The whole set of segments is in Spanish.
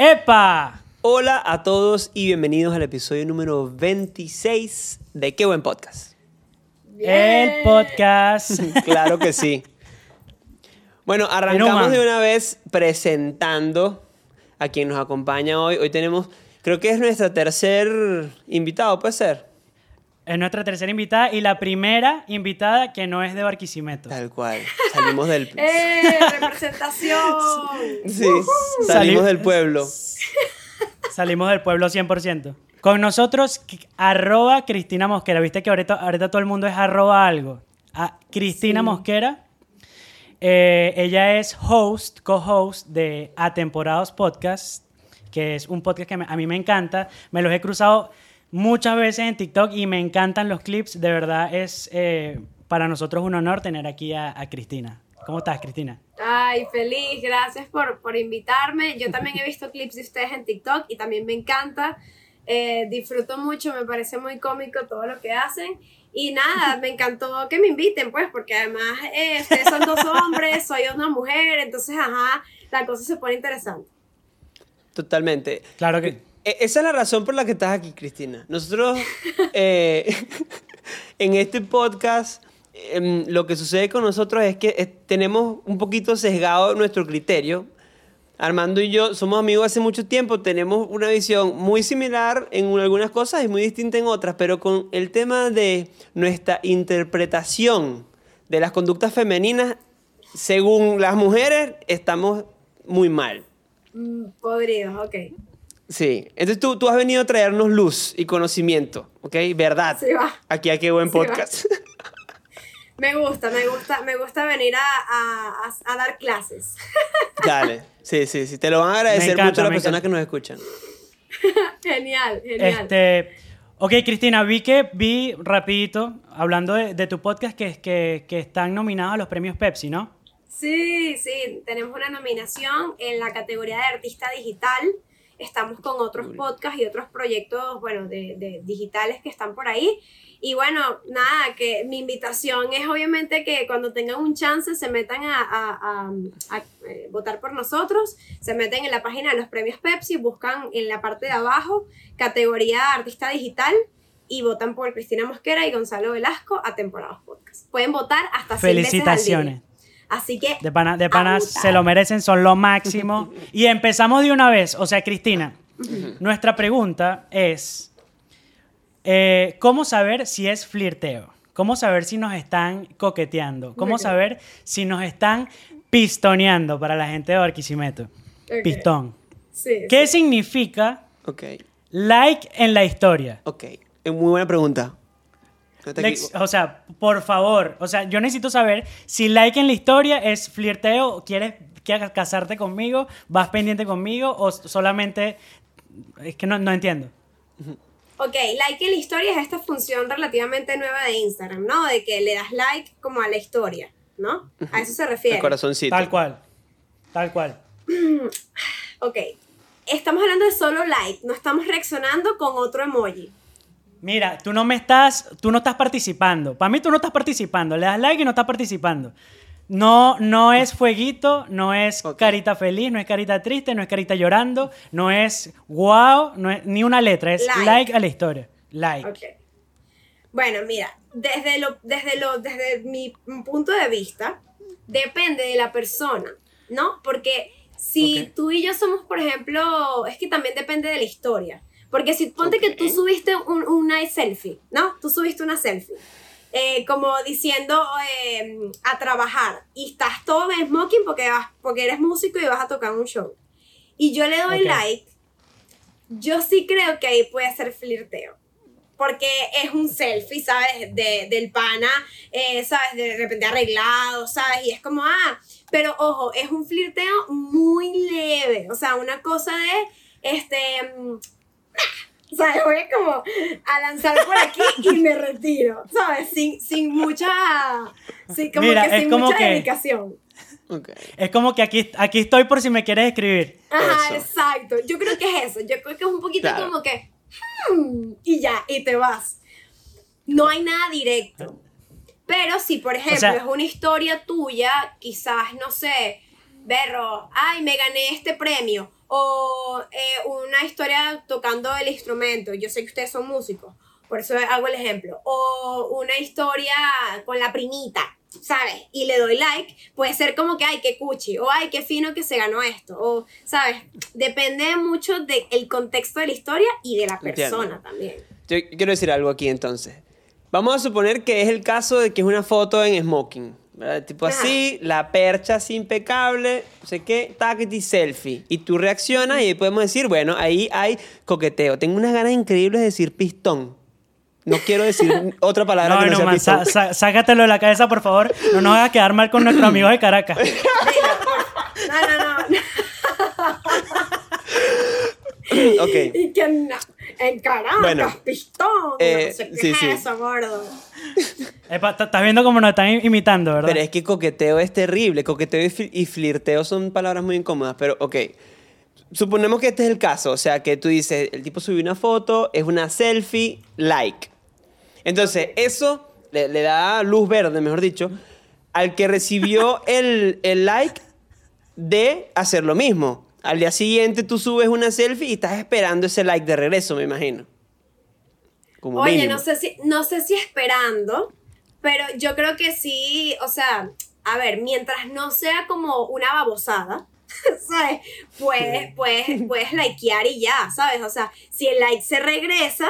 ¡Epa! Hola a todos y bienvenidos al episodio número 26 de Qué Buen Podcast. El podcast. Claro que sí. Bueno, arrancamos de una vez presentando a quien nos acompaña hoy. Hoy tenemos, creo que es nuestra tercer invitado, puede ser. Es nuestra tercera invitada y la primera invitada que no es de Barquisimeto. Tal cual. Salimos del... ¡Eh! ¡Representación! Sí, salimos del pueblo. Salimos del pueblo 100%. Con nosotros, arroba Cristina Mosquera. Viste que ahorita, ahorita todo el mundo es arroba algo. A Cristina Sí. Mosquera. eh, ella es host, co-host de Atemporados Podcast, que es un podcast que me- a mí me encanta. Me los he cruzado muchas veces en TikTok y me encantan los clips. De verdad es eh, para nosotros un honor tener aquí a, a Cristina. ¿Cómo estás, Cristina? Ay, feliz, gracias por, por invitarme. Yo también he visto clips de ustedes en TikTok y también me encanta. Eh, disfruto mucho, me parece muy cómico todo lo que hacen. Y nada, me encantó que me inviten, pues, porque además eh, ustedes son dos hombres, soy una mujer, entonces, ajá, la cosa se pone interesante. Totalmente. Claro que... E- Esa es la razón por la que estás aquí, Cristina. Nosotros, eh, en este podcast, em, lo que sucede con nosotros es que eh, tenemos un poquito sesgado nuestro criterio. Armando y yo somos amigos hace mucho tiempo, tenemos una visión muy similar en algunas cosas y muy distinta en otras, pero con el tema de nuestra interpretación de las conductas femeninas, según las mujeres, estamos muy mal. Mm, podridos, ok. Sí, entonces tú, tú has venido a traernos luz y conocimiento, ¿ok? Verdad. Sí va. Aquí a qué buen Sí podcast. Me gusta, me gusta, me gusta venir a, a- a- a dar clases. Dale, sí, sí, sí. Te lo van a agradecer encanta, mucho las me personas que nos escuchan. genial, genial. Este, ok, Cristina, vi que, vi rapidito, hablando de, de tu podcast, que, que, que están nominados a los premios Pepsi, ¿no? Sí, sí, tenemos una nominación en la categoría de artista digital. Estamos con otros podcasts y otros proyectos, bueno, de, de digitales que están por ahí. Y bueno, nada, que mi invitación es obviamente que cuando tengan un chance se metan a, a- a- a, eh, votar por nosotros, se meten en la página de los premios Pepsi, buscan en la parte de abajo categoría artista digital y votan por Cristina Mosquera y Gonzalo Velasco a temporadas podcast. Pueden votar hasta 100 veces al día. Así que De pana, de panas votar. se lo merecen, son lo máximo. y empezamos de una vez. O sea, Cristina, nuestra pregunta es, eh, ¿cómo saber si es flirteo? ¿Cómo saber si nos están coqueteando? ¿Cómo saber si nos están pistoneando para la gente de Barquisimeto? Ok. Pistón. Sí, ¿Qué significa like en la historia? ok. Es muy buena pregunta. Lex- o sea, por favor, o sea, yo necesito saber si like en la historia es flirteo, quieres, quieres casarte conmigo, vas pendiente conmigo o solamente es que no, no entiendo. Ok, like en la historia es esta función relativamente nueva de Instagram, ¿no? De que le das like como a la historia, ¿no? A eso se refiere. El corazoncito. Tal cual. Tal cual. Ok, estamos hablando de solo like, no estamos reaccionando con otro emoji. Mira, tú no me estás, tú no estás participando. Para mí tú no estás participando. Le das like y no estás participando. No, no es fueguito, no es carita feliz, no es carita triste, no es carita llorando, no es wow, no es ni una letra, es like, Like. a la historia. Like. Ok. Bueno, mira, desde, lo, desde, lo, desde mi punto de vista, depende de la persona, ¿no? Porque si tú y yo somos, por ejemplo, es que también depende de la historia. Porque si ponte que tú subiste un, una selfie, ¿no? Tú subiste una selfie. eh, como diciendo eh, a trabajar y estás todo en smoking porque, vas, porque eres músico y vas a tocar un show. Y yo le doy Ok. like, yo sí creo que ahí puede ser flirteo. Porque es un selfie, ¿sabes? De, del pana, eh, ¿sabes? De repente arreglado, ¿sabes? Y es como, ah, Pero ojo, es un flirteo muy leve. O sea, una cosa de, este, o sea, voy como a lanzar por aquí y me retiro, ¿sabes? Sin, sin mucha, sí, como Mira, que es sin como mucha que- dedicación. Ok. Es como que aquí, aquí estoy por si me quieres escribir. Ajá, Eso. exacto. Yo creo que es eso. Yo creo que es un poquito Claro. como que, hmm, y ya, y te vas. No hay nada directo. Pero si, por ejemplo, sea- es una historia tuya, quizás, no sé, Berro, ay, me gané este premio. O eh, una historia tocando el instrumento. Yo sé que ustedes son músicos, por eso hago el ejemplo. O una historia con la primita, ¿sabes? Y le doy like, puede ser como que, ay, qué cuchi, o ay, qué fino que se ganó esto, o, ¿sabes? Depende mucho del contexto de la historia y de la Entiendo. persona también. Yo quiero decir algo aquí entonces. Vamos a suponer que es el caso de que es una foto en smoking. ¿Verdad? Tipo así, la percha así impecable, no sé qué, taquiti selfie. Y tú reaccionas y ahí podemos decir, bueno, ahí hay coqueteo. Tengo unas ganas increíbles de decir pistón. No quiero decir otra palabra No, que no, no, sea man, pistón. sácatelo de la cabeza, por favor. No nos hagas quedar mal con nuestros amigos de Caracas. No, no, no. ok. Y que no, en Caracas, Bueno, pistón, eh, no sé qué sí, es sí. eso, gordo. Estás viendo cómo nos están imitando, ¿verdad? Pero es que coqueteo es terrible. Coqueteo y flirteo son palabras muy incómodas. Pero, ok. Suponemos que este es el caso. O sea, que tú dices, el tipo subió una foto, es una selfie, like. Entonces, eso le, le da luz verde, mejor dicho, al que recibió el, el like de hacer lo mismo. Al día siguiente tú subes una selfie y estás esperando ese like de regreso, me imagino. Como Oye, mínimo. no sé, si, no sé si esperando, pero yo creo que sí, o sea, a ver, mientras no sea como una babosada, ¿sabes? Puedes, puedes, puedes likear y ya, ¿sabes? O sea, si el like se regresa,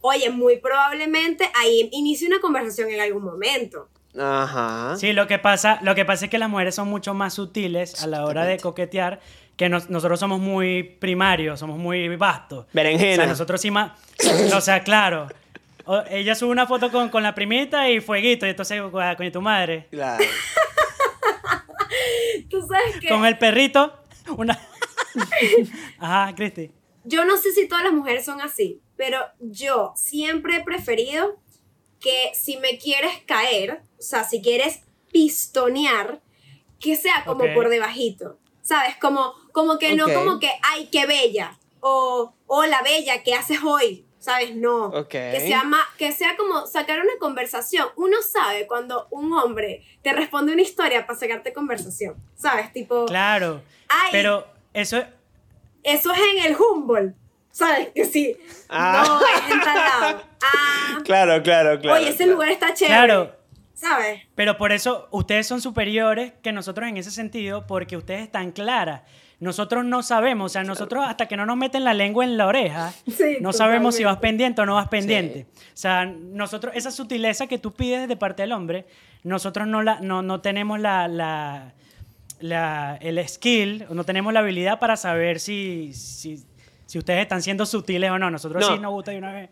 oye, muy probablemente ahí inicie una conversación en algún momento. Ajá. Sí, lo que pasa, lo que pasa es que las mujeres son mucho más sutiles a la hora de coquetear que nos- nosotros somos muy primarios, somos muy vastos. Berenjena. O sea, nosotros sí más... O sea, claro. O- ella sube una foto con, con la primita y fueguito, y entonces, "Gua- coño, tu madre. Claro. Tú sabes que Con el perrito, una... Ajá, Cristi. yo no sé si todas las mujeres son así, pero yo siempre he preferido que si me quieres caer, o sea, si quieres pistonear, que sea como por debajito, ¿sabes? Como, como que Ok. no como que, ay, qué bella, o hola bella, ¿qué haces hoy? ¿Sabes? No. Ok. Que sea, ma- que sea como sacar una conversación. Uno sabe cuando un hombre te responde una historia para sacarte conversación, ¿sabes? Tipo, Claro. Ay. Pero eso... eso es en el Humboldt, ¿sabes? Que sí. Ah. No, es en tal lado. Ah, Claro, claro, claro. oye, ese claro. lugar está chévere. Claro. ¿Sabes? Pero por eso ustedes son superiores que nosotros en ese sentido, porque ustedes están claras. Nosotros no sabemos, o sea, nosotros hasta que no nos meten la lengua en la oreja, Sí, no sabemos si vas pendiente o no vas pendiente. O sea, nosotros, esa sutileza que tú pides de parte del hombre, nosotros no, la, no, no tenemos la, la, la- el skill, no tenemos la habilidad para saber si, si, si ustedes están siendo sutiles o no. Nosotros No. sí nos gusta de una vez.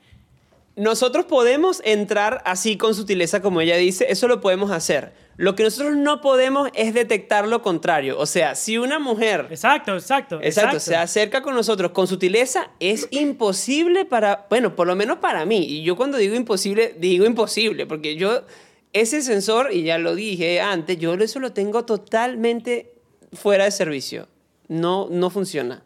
Nosotros podemos entrar así con sutileza, como ella dice, eso lo podemos hacer. Lo que nosotros no podemos es detectar lo contrario. O sea, si una mujer Exacto, exacto. Exacto, se acerca con nosotros con sutileza, es imposible para, bueno, por lo menos para mí. Y yo cuando digo imposible, digo imposible, porque yo, ese sensor, y ya lo dije antes, yo eso lo tengo totalmente fuera de servicio. No, no funciona.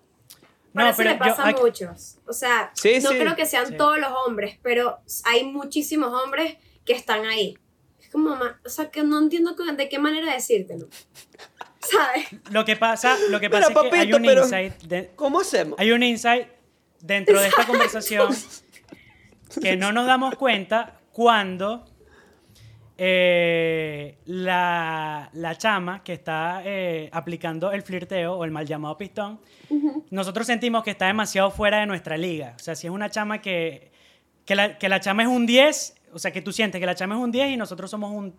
Pero No, eso pero le yo pasa a aquí- muchos. O sea, Sí, no sí. creo que sean Sí. todos los hombres, pero hay muchísimos hombres que están ahí. Es como, o sea, que no entiendo de qué manera decírtelo. ¿Sabes? Lo que pasa, lo que Mira, pasa es que hay un pero- insight de- ¿Cómo hacemos? hay un insight dentro de esta conversación que no nos damos cuenta cuando eh, la, la chama que está eh, aplicando el flirteo o el mal llamado pistón, nosotros sentimos que está demasiado fuera de nuestra liga. O sea, si es una chama que, que, la, que la chama es un 10, o sea, que tú sientes que la chama es un 10 y nosotros somos un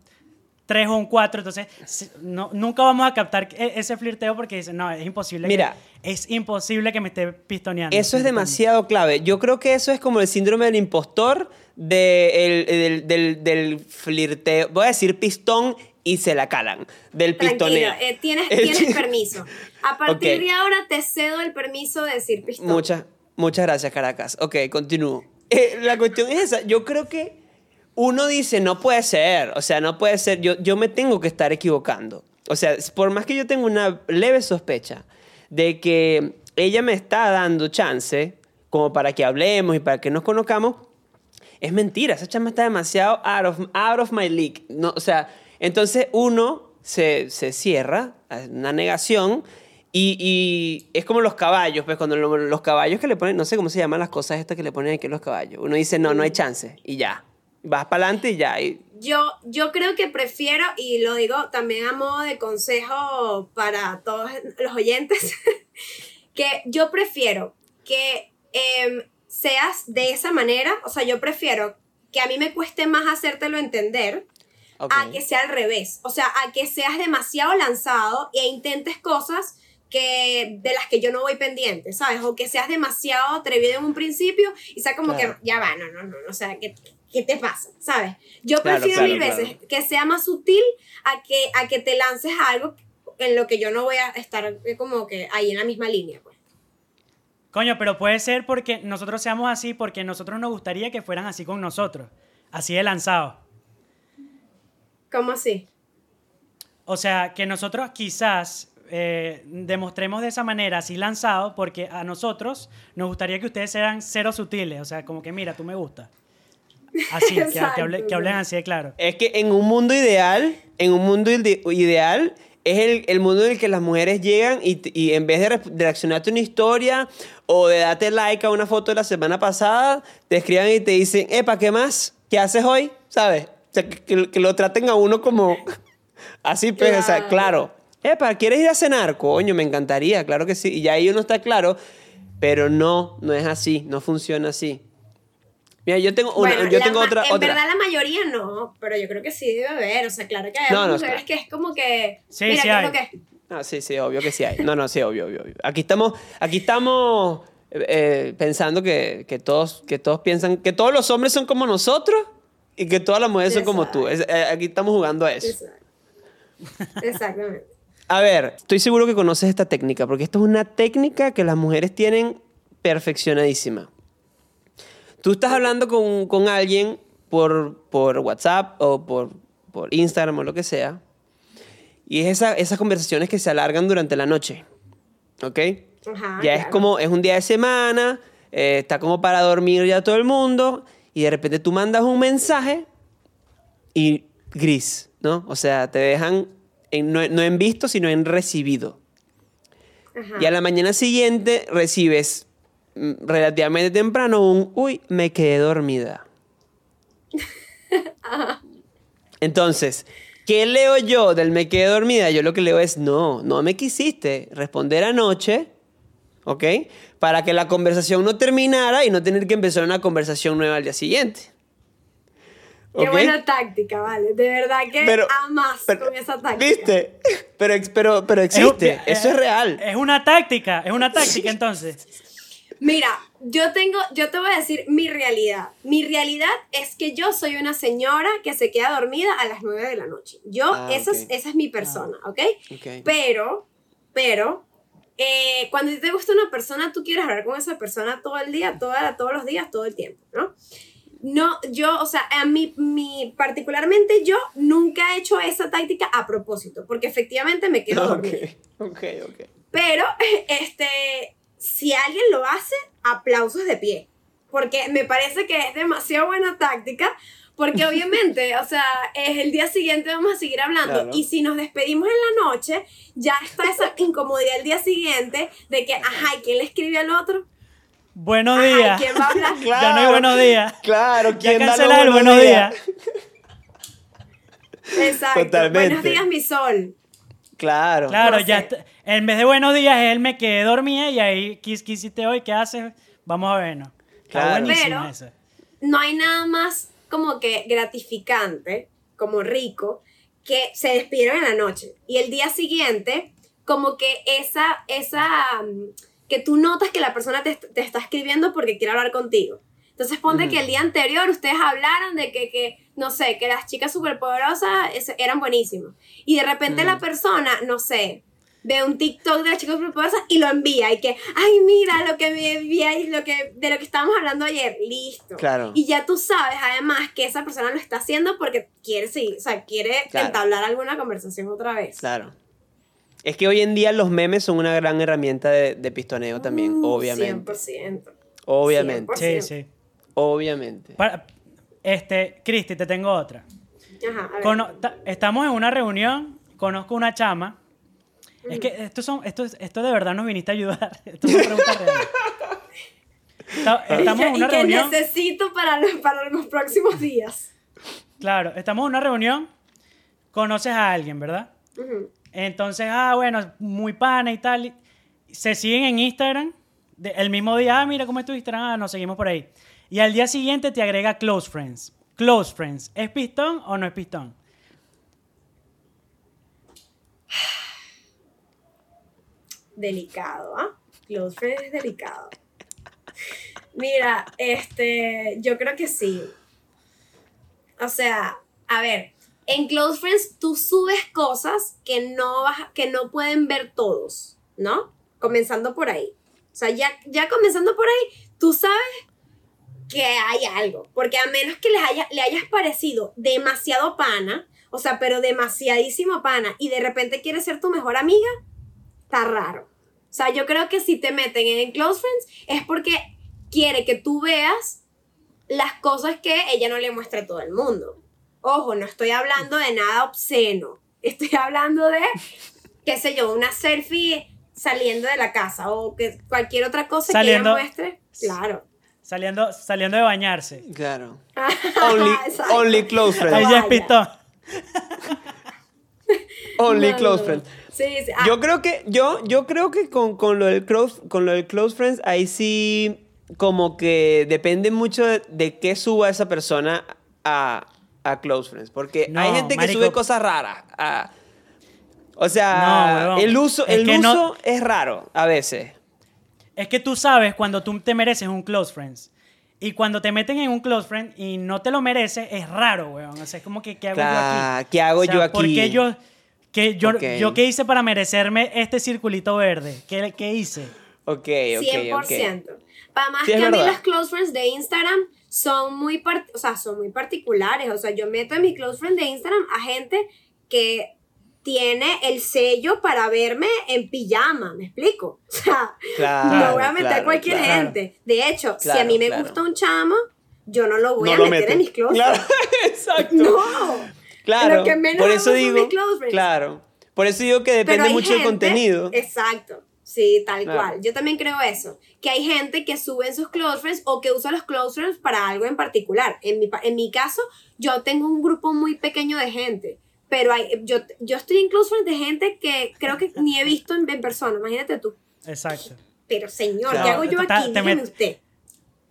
3 o un 4, entonces no, nunca vamos a captar e- ese flirteo porque dicen, no, es imposible. que- Mira. es imposible que me esté pistoneando. Eso es demasiado clave. Yo creo que eso es como el síndrome del impostor de el- del, del- del flirteo. Voy a decir pistón y se la calan del pistoneo. eh, tienes, tienes permiso. A partir Ok. de ahora te cedo el permiso de decir pistón. Muchas, muchas gracias, Caracas. Ok, continúo. Eh, la cuestión es esa. Yo creo que uno dice, no puede ser. O sea, no puede ser. Yo, yo me tengo que estar equivocando. O sea, por más que yo tenga una leve sospecha de que ella me está dando chance como para que hablemos y para que nos conozcamos, es mentira. Esa chama está demasiado out of, out of my league. No, o sea, entonces uno se, se cierra, una negación, y, es como los caballos, pues cuando lo- los caballos que le ponen, no sé cómo se llaman las cosas estas que le ponen aquí los caballos. Uno dice, no, no hay chance, y ya. Vas para adelante y ya. Yo, yo creo que prefiero, y lo digo también a modo de consejo para todos los oyentes, que yo prefiero que em, seas de esa manera, o sea, yo prefiero que a mí me cueste más hacértelo entender a que sea al revés, o sea, a que seas demasiado lanzado e intentes cosas que de las que yo no voy pendiente, ¿sabes? O que seas demasiado atrevido en un principio y sea como Claro. que ya va, no, no, no, o sea, ¿qué, qué te pasa? ¿Sabes? Yo Claro, prefiero claro, mil claro. veces que sea más sutil a que, a que te lances a algo en lo que yo no voy a estar eh, como que ahí en la misma línea, pues. Coño, pero puede ser porque nosotros seamos así, porque nosotros nos gustaría que fueran así con nosotros, así de lanzados. ¿Cómo así? O sea, que nosotros quizás eh, demostremos de esa manera, así lanzado, porque a nosotros nos gustaría que ustedes sean cero sutiles. O sea, como que mira, tú me gustas. Así, que, que, Exacto, hable- que hablen así de claro. Es que en un mundo ideal, en un mundo ide- ideal, es el, el mundo en el que las mujeres llegan y, y en vez de, re- de reaccionarte a una historia o de darte like a una foto de la semana pasada, te escriban y te dicen, epa, ¿qué más? ¿Qué haces hoy? ¿Sabes? O sea, que, que- que lo traten a uno como así, pues, o sea, Claro. claro. Epa, ¿quieres ir a cenar? Coño, me encantaría, claro que sí. Y ya ahí uno está claro, pero no, no es así, no funciona así. Mira, yo tengo una, Bueno, yo tengo otra, En otra. verdad la mayoría no, pero yo creo que sí debe haber. O sea, claro que hay No, no, mujeres claro. que es como que. Sí, mira, sí ¿qué es hay. lo que? No, sí, sí, obvio que sí hay. No, no, sí, obvio, obvio. obvio. Aquí estamos, aquí estamos eh, eh, pensando que, que todos, que todos piensan que todos los hombres son como nosotros y que todas las mujeres son como tú. Es- eh, aquí estamos jugando a eso. Exacto. Exactamente. A ver, estoy seguro que conoces esta técnica, porque esta es una técnica que las mujeres tienen perfeccionadísima. Tú estás hablando con, con alguien por, por WhatsApp o por, por Instagram o lo que sea, y es esa- esas conversaciones que se alargan durante la noche, ¿ok? Ajá, ya es claro. como, es un día de semana, eh, está como para dormir ya todo el mundo, y de repente tú mandas un mensaje y gris, ¿no? O sea, te dejan en- no, no en visto, sino en recibido. Ajá. Y a la mañana siguiente recibes mm, relativamente temprano un, uy, me quedé dormida. Entonces, ¿qué leo yo del me quedé dormida? Yo lo que leo es, no, no me quisiste responder anoche, ¿ok? Para que la conversación no terminara y no tener que empezar una conversación nueva al día siguiente. Qué ¿Ok? buena táctica, vale. De verdad que Pero- amas pero- con esa táctica. ¿Viste? Pero, pero, pero existe, Es- eso es real. Es una táctica, es una táctica entonces. Mira, yo tengo, yo te voy a decir mi realidad. Mi realidad es que yo soy una señora que se queda dormida a las 9 de la noche. Yo, Ah, esa, es, ok. esa es mi persona, ¿ok? Ok. Pero, pero, eh, cuando te gusta una persona, tú quieres hablar con esa persona todo el día, toda, todos los días, todo el tiempo, ¿no? No, yo, o sea, a mí, mi, particularmente yo nunca he hecho esa táctica a propósito, porque efectivamente me quedo dormida. Ok, ok, ok. Pero, este, si alguien lo hace, aplausos de pie. Porque me parece que es demasiado buena táctica. Porque obviamente, o sea, es el día siguiente vamos a seguir hablando. Claro. Y si nos despedimos en la noche, ya está esa incomodidad el día siguiente de que, ajá, ¿y quién le escribe al otro? Buenos Ajá, ¿y días. quién va a hablar? Ya no hay buenos días. Claro, Ya ¿quién los cancela el buenos días. Exacto. Totalmente. Buenos días, mi sol. Claro. Claro, No ya está- en vez de buenos días, él me quedé dormida y ahí, ¿qué, hiciste hoy? ¿Qué haces? Vamos a vernos. Está Claro. buenísima Pero- esa. no hay nada más como que gratificante, como rico, que se despidieron en la noche. Y el día siguiente, como que esa, esa, mm, que tú notas que la persona te, te está escribiendo porque quiere hablar contigo. Entonces ponte que el día anterior ustedes hablaron de que, que no sé, que las chicas superpoderosas eran buenísimas. Y de repente la persona, no sé, ve un TikTok de las chicas superpoderosas y lo envía. Y que, ay, mira lo que me vi ahí, lo que, de lo que estábamos hablando ayer. Listo. Claro. Y ya tú sabes, además, que esa persona lo está haciendo porque quiere seguir, o sea, quiere Claro. entablar alguna conversación otra vez. Claro. Es que hoy en día los memes son una gran herramienta de, de pistoneo también, Uh, obviamente. 100%. Obviamente. Sí, sí. Obviamente. Para- este, Cristi, te tengo otra. Ajá, a ver. Cono- estamos en una reunión, conozco una chama. Es que esto, son, esto, es- esto de verdad nos viniste a ayudar. Esto son preguntas reales. Estamos en y una que reunión. necesito para los, para los próximos días. Claro, estamos en una reunión. Conoces a alguien, ¿verdad? Entonces, ah, bueno, muy pana y tal. y- Se siguen en Instagram. de- el mismo día, ah, mira cómo es tu Instagram, ah, nos seguimos por ahí. Y al día siguiente te agrega Close Friends. Close Friends, ¿es pistón o no es pistón? Delicado, ¿ah? Close friend es delicado. Mira, este, yo creo que sí. O sea, a ver, en Close Friends tú subes cosas que no, que no pueden ver todos, ¿no? Comenzando por ahí. O sea, ya, ya comenzando por ahí, tú sabes que hay algo. Porque a menos que les haya, le hayas parecido demasiado pana, o sea, pero demasiadísimo pana, y de repente quieres ser tu mejor amiga, está raro. O sea, yo creo que si te meten en Close Friends es porque quiere que tú veas las cosas que ella no le muestra a todo el mundo. Ojo, no estoy hablando de nada obsceno. Estoy hablando de, qué sé yo, una selfie saliendo de la casa o que cualquier otra cosa Saliendo- que ella muestre. Claro. Saliendo, saliendo de bañarse. Claro. Only, close friends. ya es vaya. pistón. Only No, no, close no. friends. Sí, sí. Ah, Yo creo que, yo, yo creo que con, con lo del close, con lo del close friends, ahí sí como que depende mucho de, de qué suba esa persona a, a close friends. Porque No, hay gente que marico. sube cosas raras. a- o sea, No, el uso, Es el uso no- es raro a veces. Es que tú sabes cuando tú te mereces un close friends. Y cuando te meten en un close friend y no te lo mereces, es raro, weón. O sea, es como que, ¿qué hago yo Claro, aquí? ¿qué hago O sea, yo aquí? ¿Por qué yo, que yo, Ok. yo qué hice para merecerme este circulito verde? ¿Qué, qué hice? Ok, ok, 100%. ok. Para más Sí, que a mí los close friends de Instagram son muy, o sea, son muy particulares. O sea, yo meto en mi close friend de Instagram a gente que tiene el sello para verme en pijama, ¿me explico? O sea, Claro, no voy a meter claro, cualquier claro. gente. De hecho, si a mí me claro. gusta un chamo, yo no lo voy No a lo meter meto. en mis close Claro, friends. exacto. No. Claro, Lo que menos por eso son digo, mis close friends. claro, por eso digo que depende mucho del gente- contenido. Exacto. Sí, tal Claro. cual. Yo también creo eso. Que hay gente que sube en sus close friends o que usa los close friends para algo en particular. En mi, en mi caso, yo tengo un grupo muy pequeño de gente. Pero hay, yo, yo estoy en close friends de gente que creo que ni he visto en, en persona. Imagínate tú. Exacto. Pero señor, Claro. ¿qué hago yo aquí? te Dígame usted.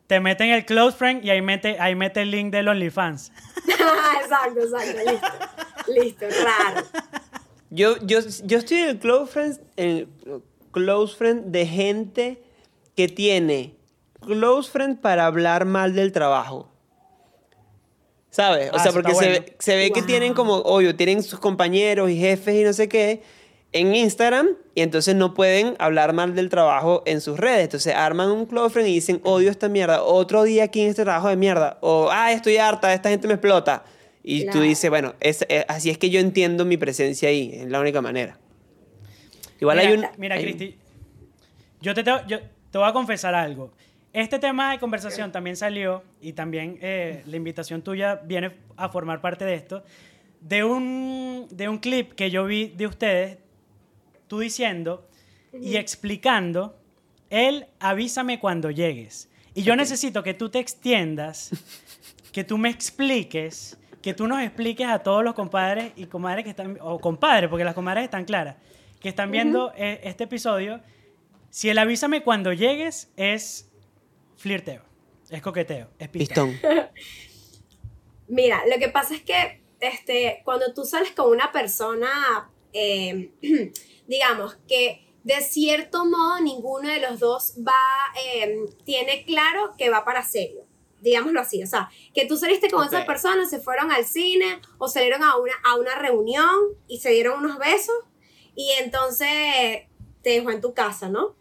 Te meten el close friend y ahí mete, ahí mete el link del OnlyFans. exacto, exacto. Listo. Listo, raro. Yo, yo, yo estoy en el close friends, en el close friend de gente que tiene close friend para hablar mal del trabajo. ¿Sabes? O Ah, sea, porque se, bueno. ve, se ve que tienen como, obvio, tienen sus compañeros y jefes y no sé qué en Instagram y entonces no pueden hablar mal del trabajo en sus redes. Entonces arman un close friend y dicen, odio esta mierda, otro día aquí en este trabajo de mierda, o, ah, estoy harta, esta gente me explota. Y tú Claro. dices, bueno, es, eh, así es que yo entiendo mi presencia ahí, es la única manera. Igual mira, hay un... Mira, hay Cristi, yo te, tengo- yo te voy a confesar algo. Este tema de conversación también salió y también eh, la invitación tuya viene a formar parte de esto, de un, de un clip que yo vi de ustedes, tú diciendo y explicando, él avísame cuando llegues. Y yo necesito que tú te extiendas, que tú me expliques, que tú nos expliques a todos los compadres y comadres que están, o compadres, porque las comadres están claras, que están viendo eh, este episodio, si el avísame cuando llegues es flirteo, es coqueteo, es pistón. Pistón. Mira, lo que pasa es que este, cuando tú sales con una persona, eh, digamos que de cierto modo ninguno de los dos va, eh, tiene claro que va para serio. digámoslo así, o sea, que tú saliste con esa Ok. persona, se fueron al cine o salieron a una, a una reunión y se dieron unos besos y entonces te dejó en tu casa, ¿no?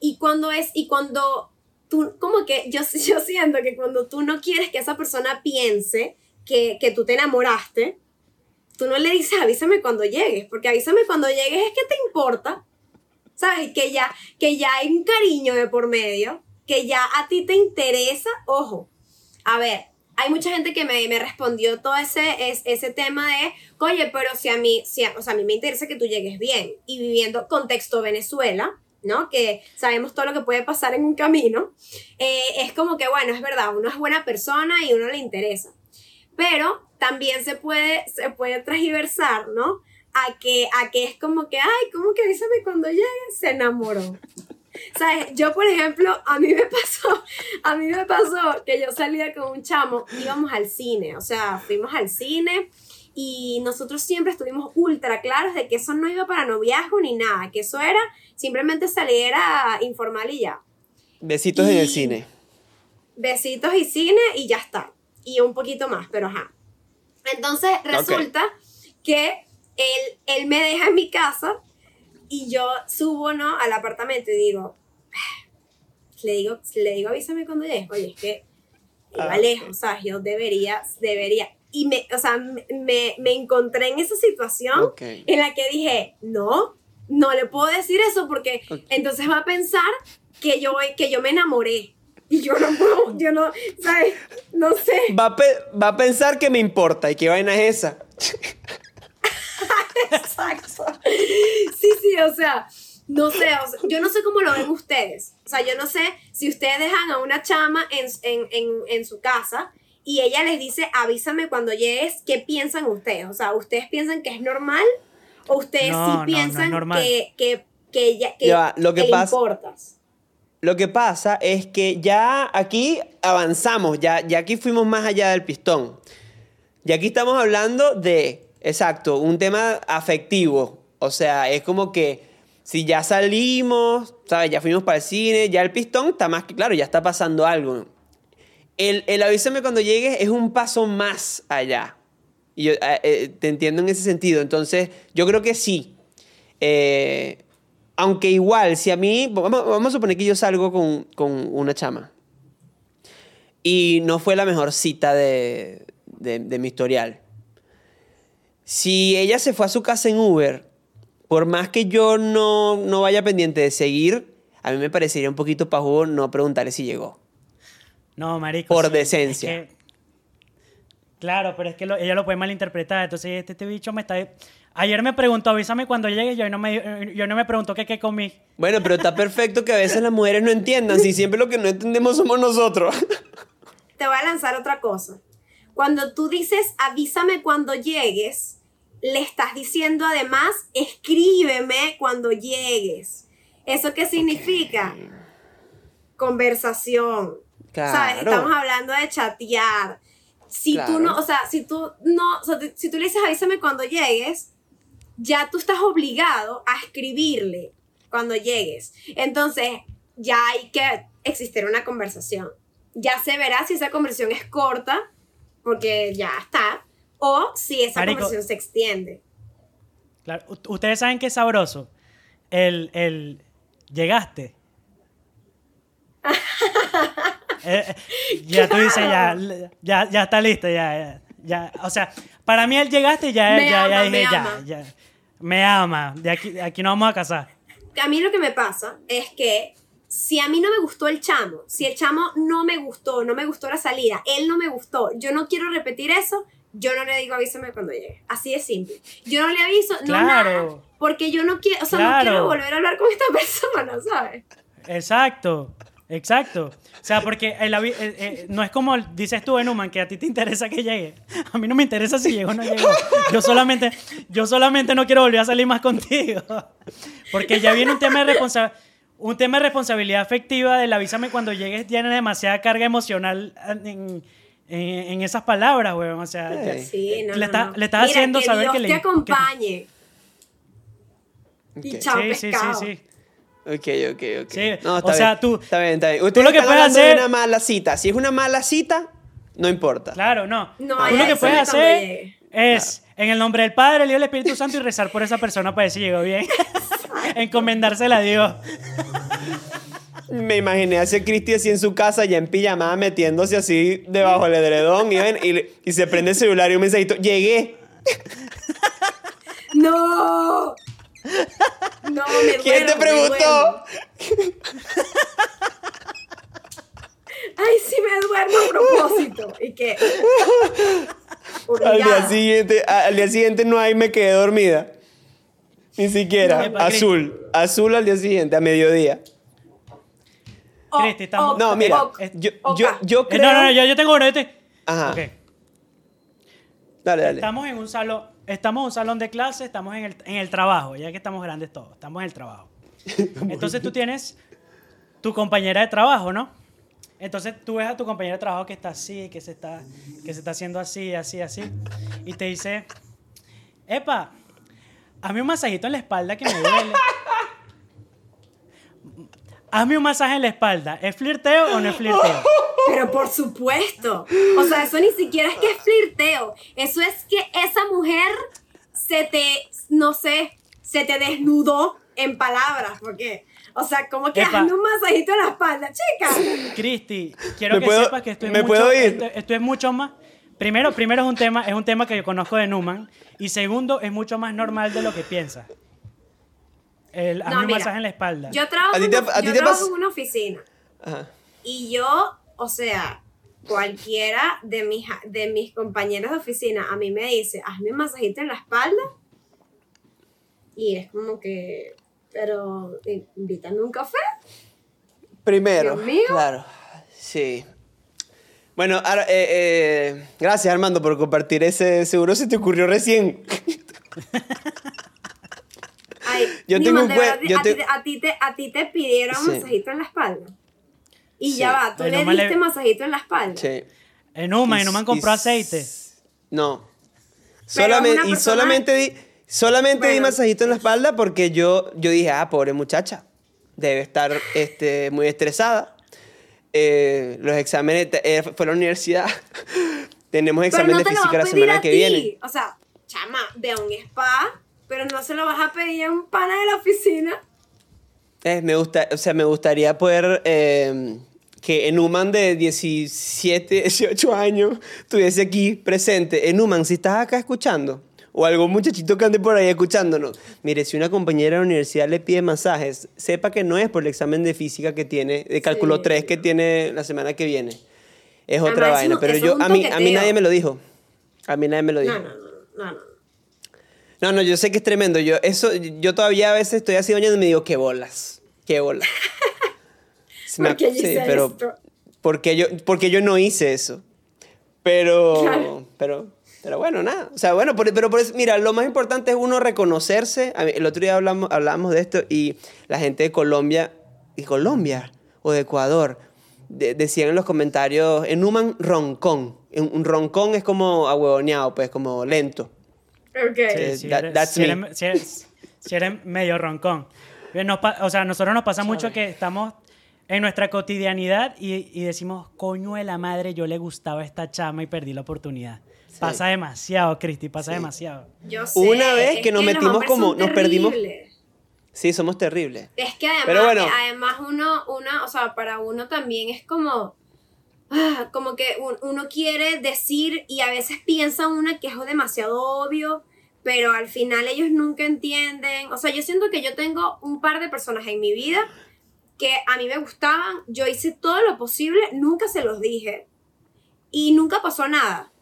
Y cuando es, y cuando tú, como que yo, yo siento que cuando tú no quieres que esa persona piense que, que tú te enamoraste, tú no le dices avísame cuando llegues, porque avísame cuando llegues es que te importa, ¿sabes? Que ya, que ya hay un cariño de por medio, que ya a ti te interesa, ojo, a ver, hay mucha gente que me, me respondió todo ese, es, ese tema de, oye, pero si a mí, si a, o sea, a mí me interesa que tú llegues bien y viviendo contexto Venezuela, ¿no? Que sabemos todo lo que puede pasar en un camino, eh, es como que, bueno, es verdad, uno es buena persona y uno le interesa, pero también se puede, se puede transversar, ¿no? A que, a que es como que, ay, ¿cómo que avísame cuando llegue? Se enamoró. ¿Sabes? Yo, por ejemplo, a mí me pasó, a mí me pasó que yo salía con un chamo, íbamos al cine, o sea, fuimos al cine y nosotros siempre estuvimos ultra claros de que eso no iba para noviazgo ni nada, que eso era simplemente salir a informal y ya. Besitos en el Y- cine. Besitos y cine y ya está. Y un poquito más, pero ajá. Entonces resulta que él, él me deja en mi casa y yo subo, ¿no? Al apartamento y digo, le digo, le digo, avísame cuando llegues. Oye, es que iba Ah, lejos, ¿sabes? Yo debería, debería. Y me, o sea, me, me- encontré en esa situación en la que dije, no, no le puedo decir eso porque entonces va a pensar que yo, que yo me enamoré. Y yo no puedo, yo no, ¿sabes? No sé. Va a, pe- va a pensar que me importa y qué vaina es esa. Exacto. Sí, sí, o sea, no sé, o sea, yo no sé cómo lo ven ustedes. O sea, yo no sé si ustedes dejan a una chama en, en, en, en su casa y ella les dice, avísame cuando llegues, ¿qué piensan ustedes? O sea, ¿ustedes piensan que es normal? ¿O ustedes No, sí no, no es piensan que, que, que ella que, Ya va, lo que le pasa- importas? Lo que pasa es que ya aquí avanzamos, ya, ya aquí fuimos más allá del pistón. Y aquí estamos hablando de, exacto, un tema afectivo. O sea, es como que si ya salimos, ¿sabes? Ya fuimos para el cine, ya el pistón está más que claro, ya está pasando algo. El, el avísame cuando llegues es un paso más allá. Y eh, eh, te entiendo en ese sentido. Entonces, yo creo que sí. Eh, aunque igual, si a mí, vamos, vamos a suponer que yo salgo con, con una chama y no fue la mejor cita de, de, de mi historial. Si ella se fue a su casa en Uber, por más que yo no, no vaya pendiente de seguir, a mí me parecería un poquito pajudo no preguntarle si llegó. No, marico. Por sí, decencia. es que- claro, pero es que lo- ella lo puede malinterpretar. Entonces, este, este bicho me está... Ayer me preguntó, avísame cuando llegue, yo no me, yo no me preguntó qué qué comí. Bueno, pero está perfecto que a veces las mujeres no entiendan, si siempre lo que no entendemos somos nosotros. te voy a lanzar otra cosa. Cuando tú dices avísame cuando llegues, le estás diciendo además escríbeme cuando llegues. ¿Eso qué significa? Conversación. ¿Sabes? Claro. Estamos hablando de chatear. Si tú no, o sea, si tú no, o sea, si tú le dices avísame cuando llegues, ya tú estás obligado a escribirle cuando llegues. Entonces, ya hay que existir una conversación. Ya se verá si esa conversación es corta, porque ya está, o si esa Marico. conversación se extiende. Claro, ustedes saben que es sabroso. El, el llegaste. Eh, eh, ya tú dices, ya, ya, ya está listo, ya, ya, ya. O sea, para mí el llegaste ya, Me ya, ya ama, dije, me ya, ama. ya. Me ama. De aquí, de aquí nos vamos a casar. A mí lo que me pasa es que si a mí no me gustó el chamo, si el chamo no me gustó, no me gustó la salida, él no me gustó, yo no quiero repetir eso, yo no le digo avísame cuando llegue. Así de simple. Yo no le aviso, no Claro. nada, porque yo no quiero, o sea, no Claro. quiero volver a hablar con esta persona, ¿sabes? Exacto, exacto. O sea, porque el avi- eh, eh, no es como dices tú, Enuman, que a ti te interesa que llegue. A mí no me interesa si llegó o no llegó. Yo solamente, yo solamente no quiero volver a salir más contigo. Porque ya viene un tema de responsabilidad. Un tema de responsabilidad afectiva del avísame cuando llegues tiene demasiada carga emocional en, en- en esas palabras, weón. O sea, ya- Sí. Sí, no, le, no, está- no. le estás Mira, haciendo que saber Dios que le te que- acompañe. Y chao, Sí, sí, sí, sí. Ok, ok, ok. Sí, No, o sea, bien, tú- Está bien, está bien. tú lo que están puedes de hacer- una mala cita. Si es una mala cita, no importa. Claro, no. No, Tú lo que puedes hacer es, en el nombre del Padre, el Hijo y el Espíritu Santo, y rezar por esa persona para ver si llegó bien. Encomendársela a Dios. Me imaginé a ese Cristi así en su casa, ya en pijamada, metiéndose así debajo del edredón y, ven, y, y se prende el celular y un mensajito, llegué. ¡No! No, me ¿Quién te preguntó? Ay, sí me duermo a propósito. ¿Y qué? Al día siguiente, al día siguiente no hay, me quedé dormida. Ni siquiera. Azul. Azul al día siguiente, a mediodía. O- Cristi, estamos- o- No, mira, o- yo, yo, yo Eh, creo... no, no, no, yo, yo tengo uno. Yo te... Ajá. Ok. Dale, dale. Estamos en un salón, estamos en un salón de clase, estamos en el, en el trabajo, ya que estamos grandes todos, estamos en el trabajo. Entonces tú tienes tu compañera de trabajo, ¿no? Entonces tú ves a tu compañera de trabajo que está así, que se está, que se está haciendo así, así, así, y te dice, epa, hazme un masajito en la espalda que me duele. Hazme un masaje en la espalda. ¿Es flirteo o no es flirteo? Pero por supuesto. O sea, eso ni siquiera es que es flirteo. Eso es que esa mujer se te, no sé, se te desnudó en palabras. Porque, o sea, como que Epa. hazme un masajito en la espalda, chica. Cristi, quiero ¿Me que puedo- sepas que esto es me mucho, puedo ir? Esto, esto es mucho más. Primero, primero es un tema, es un tema que yo conozco de Numan y segundo es mucho más normal de lo que piensas. El hazme un mira, masaje en la espalda. Yo trabajo, ¿A ti en te- una- a ti yo te trabajo pasa- en una oficina. Ajá. Y yo, o sea, cualquiera de mis, de mis compañeros de oficina a mí me dice, hazme un masajito en la espalda. Y es como que, pero invítame un café. Primero, Dios mío. claro, sí. Bueno, eh, eh, gracias Armando por compartir ese, seguro se te ocurrió recién. Ay, Yo tengo un verdad, yo a, te- ti, a, ti te, a ti te pidieron Sí. masajito en la espalda. Y Sí. ya va, tú Ay, le no me le- diste masajito en la espalda. Sí. En Numan, y Y- Numan compró y- aceite. No. Pero Solamente, una y persona- solamente di, solamente di Bueno. masajito en la espalda porque yo, yo dije, ah, pobre muchacha, debe estar este, muy estresada. Eh, los exámenes, eh, fue a la universidad. Tenemos examen no de física la semana que ti. viene. O sea, chama, de un spa, pero no se lo vas a pedir a un pana de la oficina. Eh, me gusta, o sea, me gustaría poder eh, que Enuman de 17, 18 años estuviese aquí presente. Enuman, si estás acá escuchando, o algún muchachito que ande por ahí escuchándonos, mire, si una compañera de la universidad le pide masajes, sepa que no es por el examen de física que tiene, de cálculo Sí. 3 que tiene la semana que viene. Es otra Además, vaina, pero yo, a mí, a mí nadie me lo dijo. A mí nadie me lo dijo. No, no, no, no, no. No, yo sé que es tremendo. Yo, eso, yo todavía a veces estoy así bañando y me digo, qué bolas, qué bolas. ¿Por qué yo sí, hice pero esto? porque yo, porque yo no hice eso. Pero, Claro. pero, pero bueno, nada. O sea, bueno, por- pero por eso, mira, lo más importante es uno reconocerse. Mí- el otro día hablamos, hablamos de esto y la gente de Colombia, de Colombia o de Ecuador, de- decían en los comentarios, en Numan roncón. En- Un roncón es como ahuevoneado, pues, como lento. Ok. Sí, Eh, si that- eres, that's si me. eres- si eres- si eres medio roncón. Bien, nos pa- o sea, a nosotros nos pasa mucho que estamos en nuestra cotidianidad y, y decimos, coño de la madre, yo le gustaba esta chama y perdí la oportunidad. Pasa demasiado, Cristi, pasa demasiado. Yo sé, Una vez que nos metimos como- son nos perdimos. Sí, somos terribles. Es que además, Pero bueno. eh, además uno, una, o sea, para uno también es como, ah, como que un- uno quiere decir y a veces piensa una que es demasiado obvio, pero al final ellos nunca entienden. O sea, yo siento que yo tengo un par de personas en mi vida que a mí me gustaban, yo hice todo lo posible, nunca se los dije y nunca pasó nada.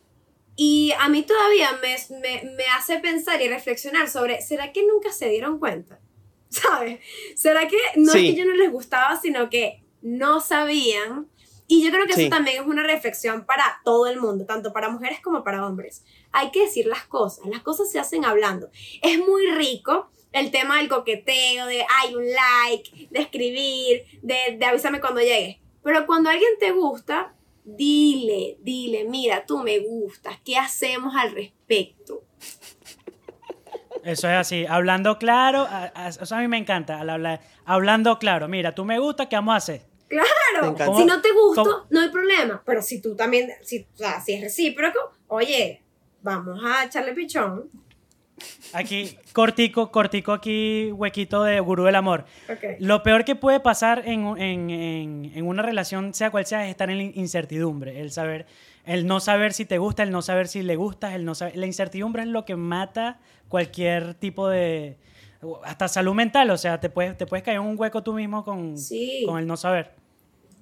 Y a mí todavía me, me, me hace pensar y reflexionar sobre, ¿será que nunca se dieron cuenta? ¿Sabes? ¿Será que no Sí. es que yo no les gustaba, sino que no sabían? Y yo creo que Sí. eso también es una reflexión para todo el mundo, tanto para mujeres como para hombres. Hay que decir las cosas, las cosas se hacen hablando. Es muy rico el tema del coqueteo, de hay un like, de escribir, de, de avísame cuando llegue. Pero cuando alguien te gusta, dile, dile, mira, tú me gustas, ¿qué hacemos al respecto? Eso es así, hablando claro, a- a- eso a mí me encanta, al hablar, hablando claro. Mira, tú me gusta, ¿qué vamos a hacer? Me Claro, si no te gusto, ¿Cómo? no hay problema. Pero si tú también, si, o sea, si es recíproco, oye, vamos a echarle pichón. Aquí, cortico, cortico aquí, huequito de gurú del amor. Ok. Lo peor que puede pasar en, en- en- en una relación, sea cual sea, es estar en la incertidumbre. El saber, el no saber si te gusta, el no saber si le gustas, el no saber. La incertidumbre es lo que mata cualquier tipo de. hasta salud mental. O sea, te puedes, te puedes caer en un hueco tú mismo con, Sí. con el no saber.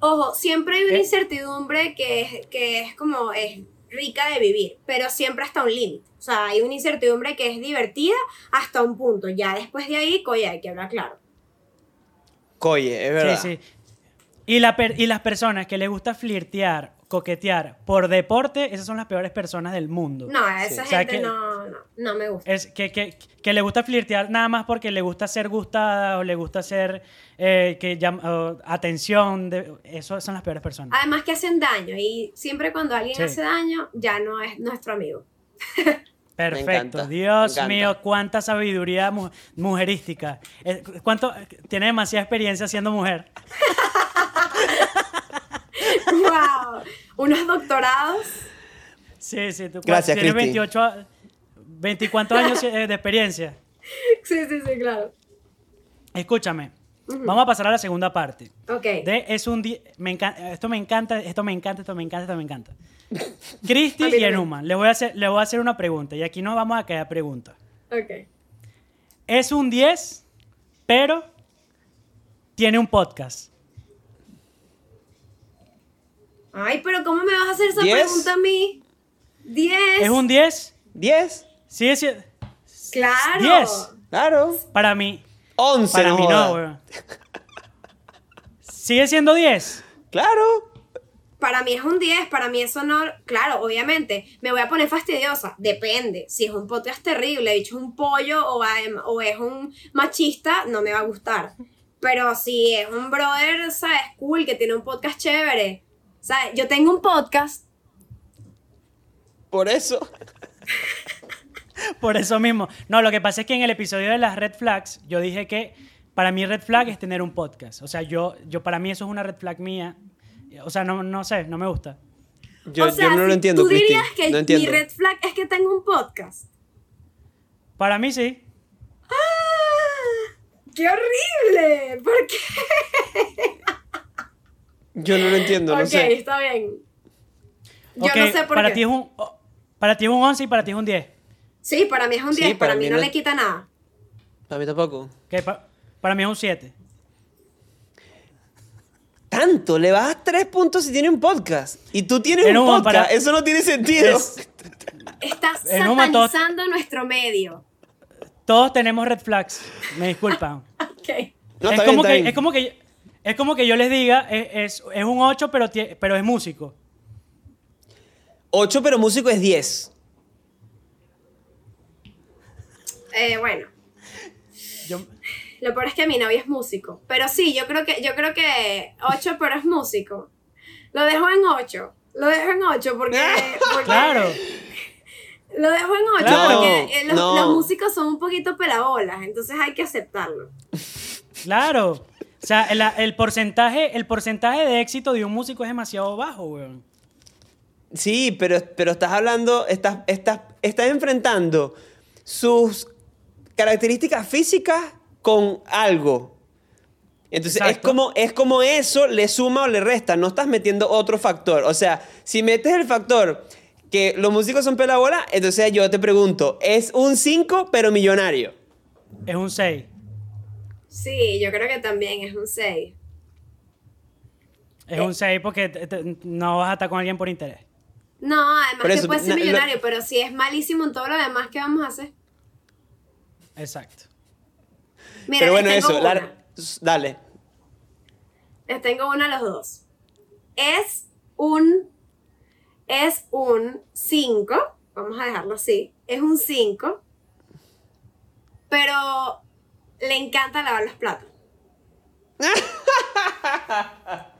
Ojo, siempre hay una Eh. incertidumbre que es, que es como es rica de vivir, pero siempre hasta un límite. O sea, hay una incertidumbre que es divertida hasta un punto. Ya después de ahí, coye, hay que hablar claro. Coye, es verdad. Sí, sí. Y, la per- y las personas que les gusta flirtear, coquetear por deporte, esas son las peores personas del mundo. No, a esa O sea, gente que- no, no, no me gusta. Es que, que, que le gusta flirtear nada más porque le gusta ser gustada o le gusta ser eh, que llam- o atención. De, eso son las peores personas. Además que hacen daño y siempre cuando alguien Sí. hace daño, ya no es nuestro amigo. Perfecto. encanta, Dios mío, cuánta sabiduría mu- mujerística. Eh, ¿Cuánto? Tiene demasiada experiencia siendo mujer. ¡Wow! Unos doctorados. Sí, sí. Tú, Gracias, Tienes Cristi. 28, a- 20 y cuántos años eh, de experiencia. Sí, sí, sí, claro. Escúchame. Vamos a pasar a la segunda parte. Ok. De es un me encanta, esto me encanta, esto me encanta, esto me encanta, esto me encanta. Cristi y. Enuman, les voy a hacer, les voy a hacer una pregunta y aquí nos vamos a quedar preguntas. Ok. Es un 10, pero tiene un podcast. Ay, pero ¿cómo me vas a hacer esa ¿Diez? pregunta a mí? ¿Diez? Es un 10, ¿10? sí es Claro. Diez. Claro. para mí, 11, para no mí jodas. no, weón. Sigue siendo 10. Claro. Para mí es un 10, para mí eso no... Claro, obviamente, me voy a poner fastidiosa. Depende. Si es un podcast terrible, dicho un pollo o, o es un machista, no me va a gustar. Pero si es un brother, ¿sabes? Cool, que tiene un podcast chévere. ¿Sabes? Yo tengo un podcast. Por eso. Por eso mismo. No, lo que pasa es que en el episodio de las red flags, yo dije que para mí red flag es tener un podcast. O sea, yo, yo para mí eso es una red flag mía. O sea, no, no sé, no me gusta. Yo, o sea, yo no lo entiendo, Tú dirías que no mi entiendo. red flag es que tengo un podcast. Para mí sí. ¡Qué horrible! ¿Por qué? Yo no lo entiendo, no ok, sé. está bien. Yo Ok, no sé por para qué. Ti es un, para ti es un 11 y para ti es un 10. Sí, para mí es un Sí, 10, para, para mí mí no no- le quita nada. Para mí tampoco. Que pa- para mí es un 7. Tanto, le bajas tres puntos si tiene un podcast. Y tú tienes Pero, un Juan, podcast. para- Eso no tiene sentido. Es- Estás En un montón- satanizando nuestro medio. todos tenemos red flags. Me disculpan. Ok. No, es, está bien, como está que, bien. es como que es como que yo les diga, es, es, es un 8, pero, pero es músico. Ocho, pero músico es 10. Eh, bueno, Yo- lo peor es que mi novio es músico. Pero sí, yo creo que, yo creo que 8, pero es músico. Lo dejo en 8. Lo dejo en 8 porque, porque- claro. Lo dejo en 8 Claro. porque eh, los, No. los músicos son un poquito pelabolas, entonces hay que aceptarlo. Claro. O sea, el, el porcentaje, el porcentaje de éxito de un músico es demasiado bajo, weón. Sí, pero, pero estás hablando, estás, estás, estás enfrentando sus características físicas con algo. Entonces es como, es como eso le suma o le resta, no estás metiendo otro factor. O sea, si metes el factor que los músicos son pelabola, entonces yo te pregunto, es un 5 pero millonario. Es un 6. Sí, yo creo que también es un 6. Es Eh. un 6 porque te- te- no vas a estar con alguien por interés. No, además Por que eso, puede ser na- lo- millonario, pero si es malísimo en todo lo demás, ¿qué vamos a hacer? Exacto. Mira, pero bueno, eso, la- dale. Les tengo una a los dos. Es un. Es un 5. Vamos a dejarlo así. Es un 5. Pero le encanta lavar los platos.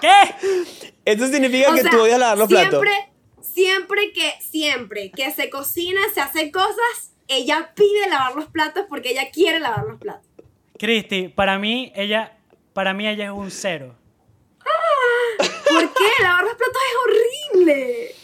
¿Qué? Esto significa O que sea, tú odias lavar los platos. siempre, siempre que, siempre que se cocina, se hace cosas, ella pide lavar los platos porque ella quiere lavar los platos. Cristi, para mí, ella, para mí ella es un cero. ¿Por qué? Lavar los platos es horrible.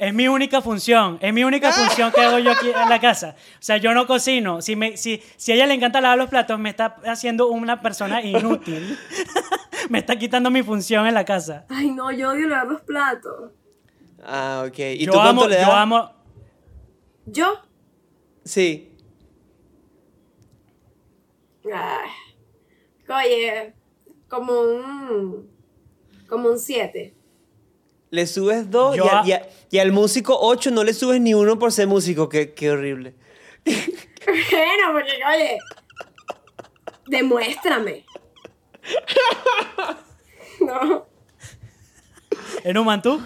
Es mi única función, es mi única función que hago yo aquí en la casa. O sea, yo no cocino. Si, me, si, si a ella le encanta lavar los platos, me está haciendo una persona inútil. me está quitando mi función en la casa. Ay, no, yo odio lavar los platos. Ah, ok. ¿Y yo tú amo, le das? yo amo. ¿Yo? Sí. Ay, oye, como un. Como un 7. Le subes dos Yo y, a- a- y a- y al músico ocho no le subes ni uno por ser músico. Qué, qué horrible. Bueno, porque, oye. Demuéstrame. No. ¿En un mantú?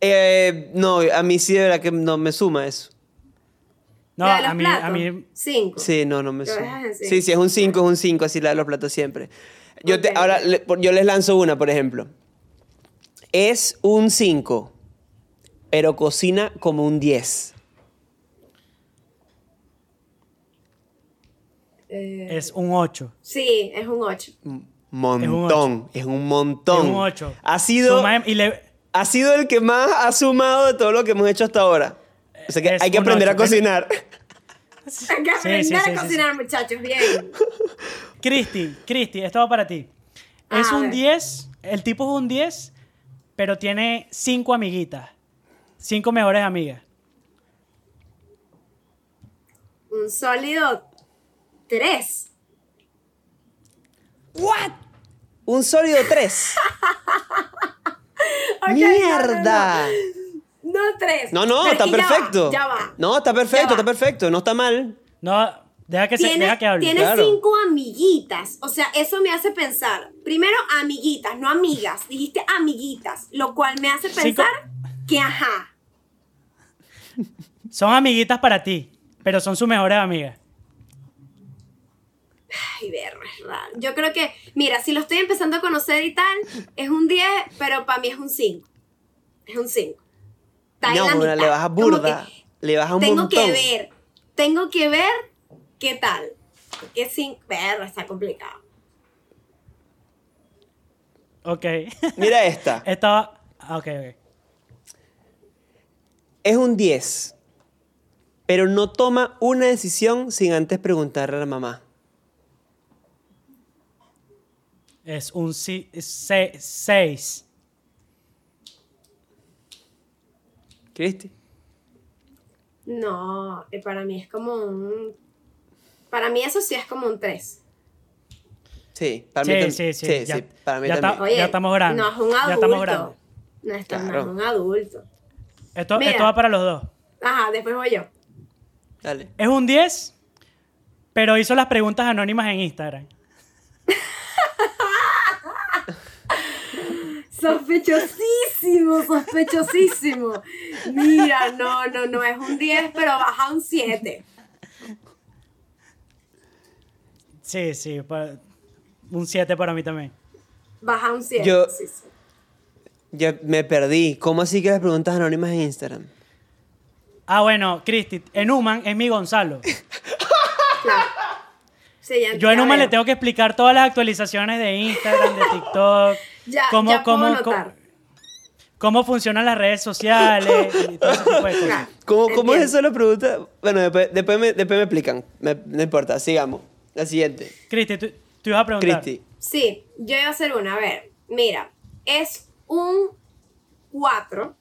Eh, no, a mí sí de verdad que no me suma eso. No, ¿La de los a mí, platos? a mí. Cinco. Sí, no, no me suma. Sí, sí, es un 5, es un 5, así la de los platos siempre. Yo te, ahora, yo les lanzo una, por ejemplo. Es un 5, pero cocina como un 10. Eh, Es un 8. sí, es un 8. Montón, es un montón. Es un 8. Ha sido, le, ha sido el que más ha sumado de todo lo que hemos hecho hasta ahora. O sea que Es hay que aprender a ocho. cocinar. Hay que aprender sí, sí, a sí, cocinar, muchachos, bien. Cristi, Cristi, esto va para ti. Es A un ver. 10, el tipo es un 10, pero tiene 5 amiguitas. 5 mejores amigas. Un sólido 3. ¿What? Un sólido 3. ¡Mierda! No 3. No, no, está perfecto. Ya va. No, está perfecto, está perfecto, no está mal. No, deja que, se, Tiene, deja que hable. tiene claro. cinco amiguitas. O sea, eso me hace pensar. Primero, amiguitas, no amigas. Dijiste amiguitas. Lo cual me hace Cinco- pensar que, ajá. Son amiguitas para ti, pero son sus mejores amigas. Ay, raro. Yo creo que, mira, si lo estoy empezando a conocer y tal, es un 10, pero para mí es un 5. Es un 5. Está en No, la mitad. le bajas burda. Le bajas un Tengo montón. que ver. Tengo que ver qué tal. Que sin verga está complicado. Ok. Mira esta. Estaba. ah, Ok, ok. Es un 10. Pero no toma una decisión sin antes preguntarle a la mamá. Es un 6. ¿Cristi? No, eh, para mí es como un. Para mí eso sí es como un 3. Sí, para Sí, mí tam- sí, sí, ya- para mí ya también. Oye, Ya estamos grandes. No es un Ya adulto. estamos grandes. No, está- no Claro. es un adulto. Esto, Mira. esto va para los dos. Ajá, después voy yo. Dale. Es un 10, pero hizo las preguntas anónimas en Instagram. Sospechosísimo, sospechosísimo. Mira, no, no, no, es un 10, pero baja un 7. Sí, sí. un 7 para mí también. Baja un 7. Yo- sí, sí. Ya me perdí. ¿Cómo así que las preguntas anónimas en Instagram? Ah, bueno, Cristi, en Human es mi Gonzalo. Claro. Sí, ya- Yo en ya Human le tengo que explicar todas las actualizaciones de Instagram, de TikTok, Ya, cómo, ya cómo, cómo, cómo funcionan las redes sociales y todo ese tipo de cosas. Claro. ¿Cómo, cómo es eso la pregunta? Bueno, después, después, me, después me explican. Me- no importa, sigamos. La siguiente. Cristi, tú, tú ibas a preguntar. Cristi. Sí, yo iba a hacer una. A ver, mira, es un 4.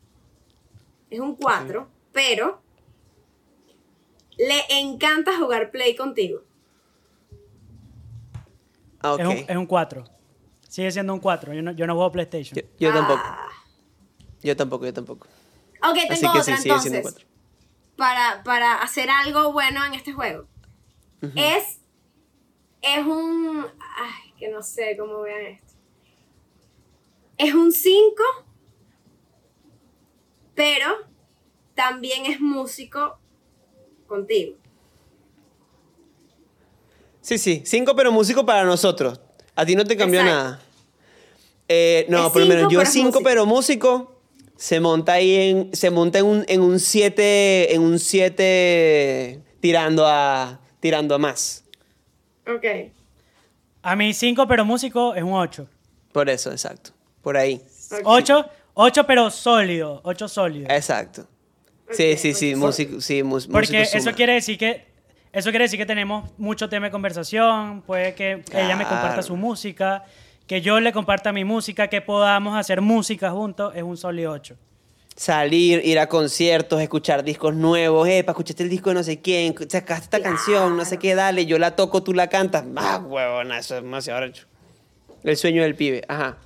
Es un 4, pero le encanta jugar play contigo. Ah, ok. Es, un, es un 4. Sigue siendo un 4. Yo no, yo no juego PlayStation. Yo, yo tampoco. Ah. Yo tampoco, yo tampoco. Ok, tengo Así que sí, otra sigue siendo entonces. cuatro. Para, para hacer algo bueno en este juego. Es. Es un. Ay, que no sé cómo vean esto. Es un 5, pero también es músico contigo. Sí, sí. Cinco, pero músico para nosotros. A ti no te cambió Exacto. nada. Eh, no, Es por lo menos yo pero es cinco, músico. pero músico. se monta ahí en, se monta en un, en un 7, en un 7 tirando a, tirando a más. Ok. A mí 5, pero músico es un 8. Por eso, exacto. Por ahí. ok. 8, 8 pero sólido, 8 sólido. Exacto. Sí, sí, sí, músico, sí, mus- Porque músico eso suma. quiere decir que eso quiere decir que tenemos mucho tema de conversación, puede que ella me comparta su música, que yo le comparta mi música, que podamos hacer música juntos, es un sólido 8. Salir, ir a conciertos, escuchar discos nuevos. Epa, escuchaste el disco de no sé quién, sacaste esta canción, no sé qué, dale, yo la toco, tú la cantas. Ah, huevona, eso es demasiado recho. El sueño del pibe, ajá.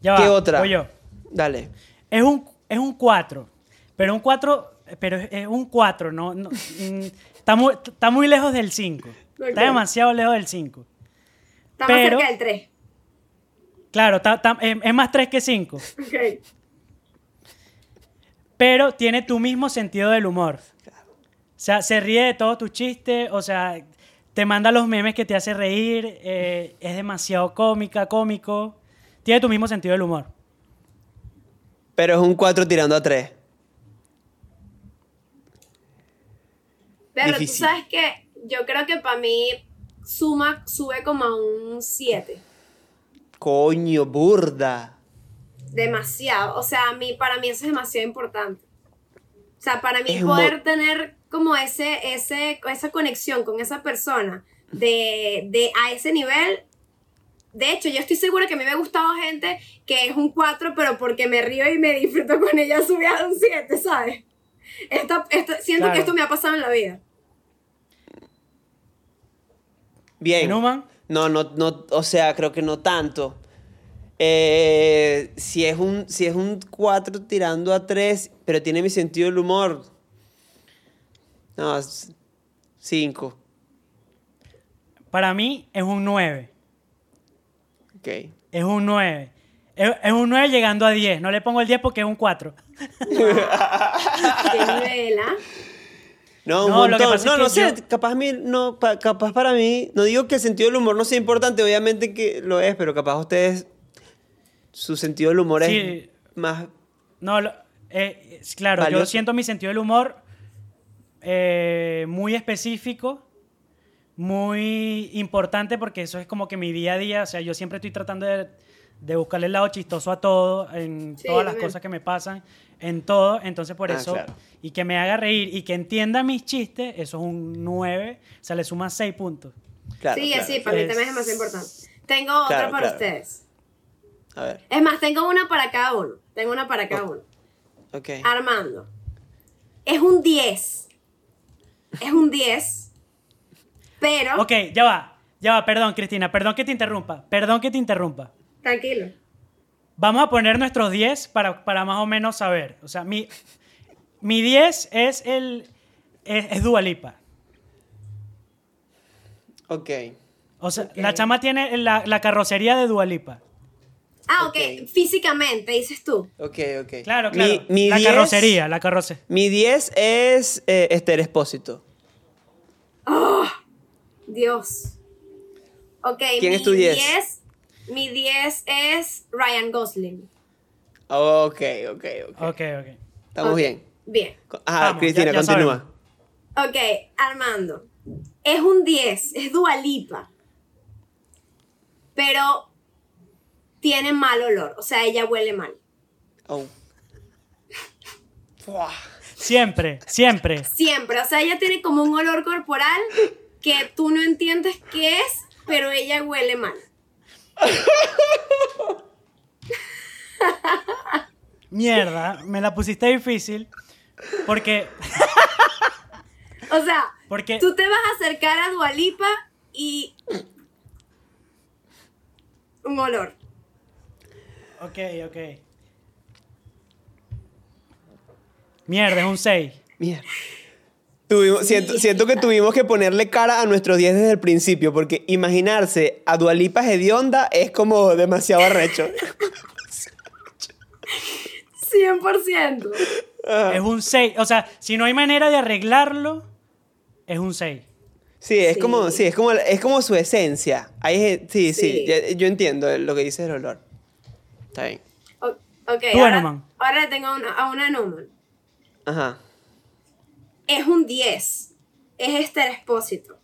Ya ¿Qué va, otra? voy yo. Dale. Es un es un 4, pero un 4 pero es, un 4, no, no, mm, está muy está muy lejos del 5. Ok. Está demasiado lejos del 5. Está Pero- más cerca del 3. Claro, está- está- es, es más 3 que 5, Ok. Pero tiene tu mismo sentido del humor. O sea, se ríe de todos tus chistes, o sea, te manda los memes que te hace reír, eh, es demasiado cómica, cómico. Tiene tu mismo sentido del humor. Pero es un 4 tirando a 3. Pero tú sabes que yo creo que para mí suma, sube como a un 7. Coño, burda. Demasiado. O sea, a mí, para mí eso es demasiado importante. O sea, para mí Es poder tener como ese, ese, esa conexión con esa persona de, de a ese nivel. De hecho, yo estoy segura que a mí me ha gustado gente que es un 4, pero porque me río y me disfruto con ella subí a un 7, ¿sabes? Esto, esto, siento Claro. que esto me ha pasado en la vida. Bien. Numan. No, no, no, o sea, creo que no tanto. Eh, si es un si es un 4 tirando a 3, pero tiene mi sentido del humor. No, 5. Para mí es un 9. Ok. Es un 9. Es, es un 9 llegando a 10. No le pongo el 10 porque es un 4. Qué nivel, ¿ah? No, un No, lo que montón. pasa es no, que no sé, yo- capaz, mí, no, pa- capaz para mí, no digo que el sentido del humor no sea importante, obviamente que lo es, pero capaz ustedes, su sentido del humor Sí. es más... No, lo- eh, claro, yo siento mi sentido del humor eh, muy específico, muy importante porque eso es como que mi día a día, o sea, yo siempre estoy tratando de, de buscarle el lado chistoso a todo, en Sí, todas las cosas que me pasan, en todo, entonces por Ah, eso, claro. y que me haga reír y que entienda mis chistes, eso es un 9, o sea, le suma 6 puntos. Claro, sí, claro. sí, para mí Es- también es más importante. Tengo otra para claro. ustedes. A ver, Es más, tengo una para cada uno. Tengo una para cada uno. ok. Armando. Es un 10. Es un 10. Pero. Ok, ya va, ya va, perdón Cristina, perdón que te interrumpa, perdón que te interrumpa. Tranquilo. Vamos a poner nuestros 10 para, para más o menos saber. O sea, mi, mi 10 es el es, es Dua Lipa. Ok. O sea, Ok. la chama tiene la, la carrocería de Dua Lipa. Ah, ok. Ok. Físicamente, dices tú. Ok, ok. Claro, claro. Mi, mi la 10 carrocería, la carrocería. Mi 10 es eh, Esther Espósito. Dios. Ok. ¿Quién mi es tu 10? Mi 10 es Ryan Gosling. Ok, ok, ok. Ok, ok. Estamos Ok, bien. Bien. Ajá, Vamos, Cristina, ya- ya continúa. Ok, Armando. Es un 10, es Dualipa. Pero tiene mal olor. O sea, ella huele mal. Oh. Fuah. Siempre, siempre. Siempre. O sea, ella tiene como un olor corporal que tú no entiendes qué es, pero ella huele mal. Mierda, me la pusiste difícil. Porque, O sea, porque tú te vas a acercar a Dualipa y. Un olor. Ok, ok. Mierda, es un 6. Mierda. Tuvimos- siento, siento que tuvimos que ponerle cara a nuestros 10 desde el principio, porque imaginarse a Dualipa hedionda es como demasiado arrecho. 100%. Es un 6. O sea, si no hay manera de arreglarlo, es un 6. Sí, es Sí. como, sí, es como, es como su esencia. Ahí sí, sí, Sí. ya- yo entiendo lo que dice el olor. Está bien. O- Ok, Tú, ahora, ahora le tengo a una, a una Enuman. Ajá. Es un 10. Es Esther Expósito.